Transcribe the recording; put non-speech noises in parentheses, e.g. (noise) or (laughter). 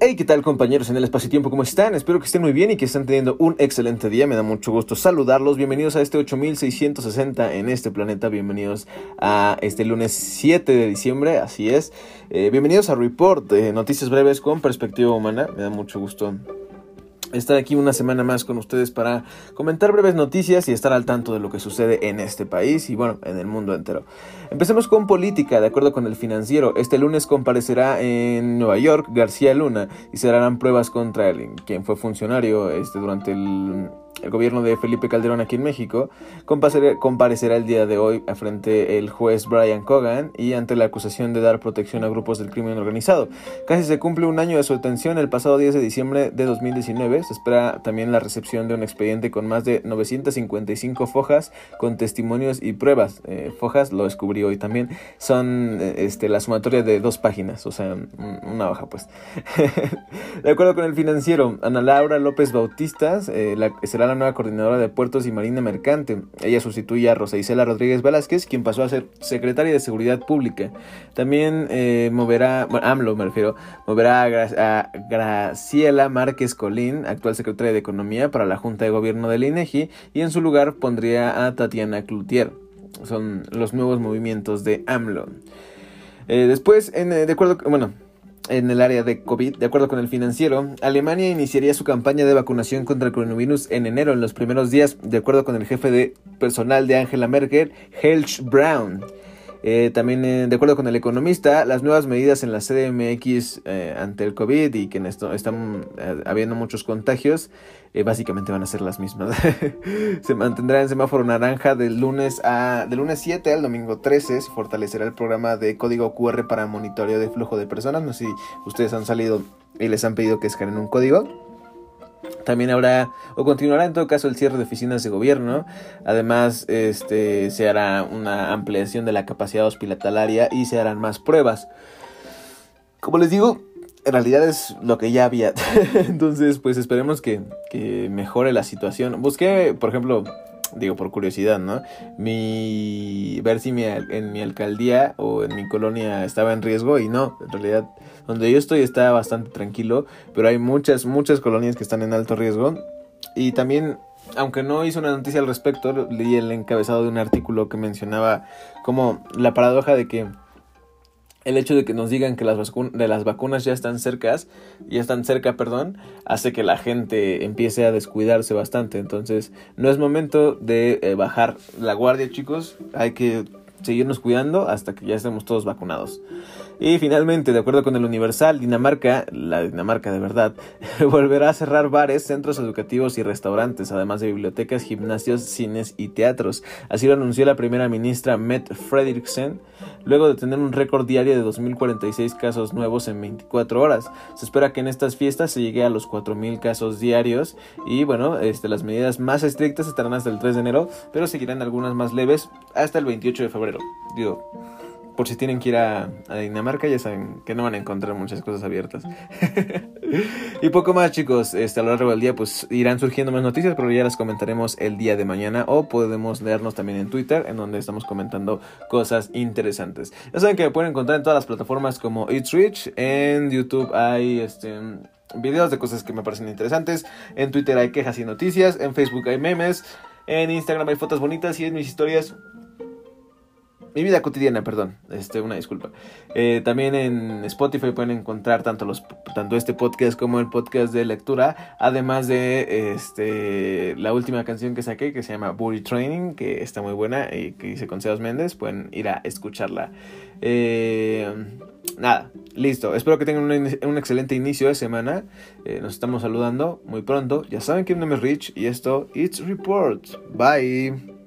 Hey, ¿qué tal compañeros en el espacio tiempo? ¿Cómo están? Espero que estén muy bien y que estén teniendo un excelente día. Me da mucho gusto saludarlos. Bienvenidos a este 8660 en este planeta. Bienvenidos a este lunes 7 de diciembre. Así es. Eh, bienvenidos a Report, de noticias breves con perspectiva humana. Me da mucho gusto estar aquí una semana más con ustedes para comentar breves noticias y estar al tanto de lo que sucede en este país y bueno, en el mundo entero. Empecemos con política, de acuerdo con el financiero. Este lunes comparecerá en Nueva York García Luna y se harán pruebas contra él, quien fue funcionario este, durante el el gobierno de Felipe Calderón aquí en México, comparecerá el día de hoy frente el juez Brian Cogan y ante la acusación de dar protección a grupos del crimen organizado. Casi se cumple un año de su detención el pasado 10 de diciembre de 2019. Se espera también la recepción de un expediente con más de 955 fojas con testimonios y pruebas. Eh, fojas, lo descubrí hoy también, son eh, este, la sumatoria de dos páginas, o sea, una hoja pues. (laughs) de acuerdo con el financiero, Ana Laura López Bautistas eh, la, será la nueva coordinadora de puertos y marina mercante. Ella sustituye a Rosa Isela Rodríguez Velázquez, quien pasó a ser secretaria de Seguridad Pública. También eh, moverá, bueno, AMLO me refiero, moverá a, Graciela Márquez Colín, actual secretaria de Economía para la Junta de Gobierno del INEGI, y en su lugar pondría a Tatiana Cloutier. Son los nuevos movimientos de AMLO. Eh, después, eh, de acuerdo, bueno, en el área de COVID. De acuerdo con el financiero, Alemania iniciaría su campaña de vacunación contra el coronavirus en enero, en los primeros días, de acuerdo con el jefe de personal de Angela Merkel, Helge Brown. Eh, también, eh, de acuerdo con el economista, las nuevas medidas en la CDMX eh, ante el COVID y que en esto están habiendo muchos contagios, básicamente van a ser las mismas. (laughs) se mantendrá en semáforo naranja del lunes, a, del lunes 7 al domingo 13. Se fortalecerá el programa de código QR para monitoreo de flujo de personas. No sé si ustedes han salido y les han pedido que escaneen un código. También habrá, o continuará en todo caso, el cierre de oficinas de gobierno. Además, este, se hará una ampliación de la capacidad hospitalaria y se harán más pruebas. Como les digo, en realidad es lo que ya había. (laughs) Entonces, pues esperemos que, que mejore la situación. Busqué, por ejemplo, digo por curiosidad, ¿no? Mi ver si mi, en mi alcaldía o en mi colonia estaba en riesgo y no, en realidad donde yo estoy está bastante tranquilo, pero hay muchas muchas colonias que están en alto riesgo y también aunque no hizo una noticia al respecto, leí el encabezado de un artículo que mencionaba como la paradoja de que el hecho de que nos digan que las, de las vacunas ya están cercas, ya están cerca, perdón, hace que la gente empiece a descuidarse bastante. Entonces, no es momento de eh, bajar la guardia, chicos. Hay que seguirnos cuidando hasta que ya estemos todos vacunados. Y finalmente, de acuerdo con el Universal, Dinamarca, la Dinamarca de verdad, (laughs) volverá a cerrar bares, centros educativos y restaurantes, además de bibliotecas, gimnasios, cines y teatros. Así lo anunció la primera ministra Mette Frederiksen, luego de tener un récord diario de 2.046 casos nuevos en 24 horas. Se espera que en estas fiestas se llegue a los 4.000 casos diarios y bueno, este, las medidas más estrictas estarán hasta el 3 de enero, pero seguirán algunas más leves hasta el 28 de febrero. Digo, por si tienen que ir a, Dinamarca, ya saben que no van a encontrar muchas cosas abiertas. (laughs) y poco más, chicos. Este, a lo largo del día, pues irán surgiendo más noticias, pero ya las comentaremos el día de mañana. O podemos leernos también en Twitter, en donde estamos comentando cosas interesantes. Ya saben que me pueden encontrar en todas las plataformas como It's Rich. En YouTube hay este videos de cosas que me parecen interesantes. En Twitter hay quejas y noticias. En Facebook hay memes. En Instagram hay fotos bonitas y en mis historias mi vida cotidiana, perdón, este, una disculpa. Eh, también en Spotify pueden encontrar tanto, los, tanto este podcast como el podcast de lectura, además de este, la última canción que saqué que se llama Booty Training, que está muy buena y que dice con Sebas Méndez, pueden ir a escucharla. Eh, nada, listo. Espero que tengan un, excelente inicio de semana. Eh, nos estamos saludando muy pronto. Ya saben que mi nombre es Rich y esto, It's Report. Bye.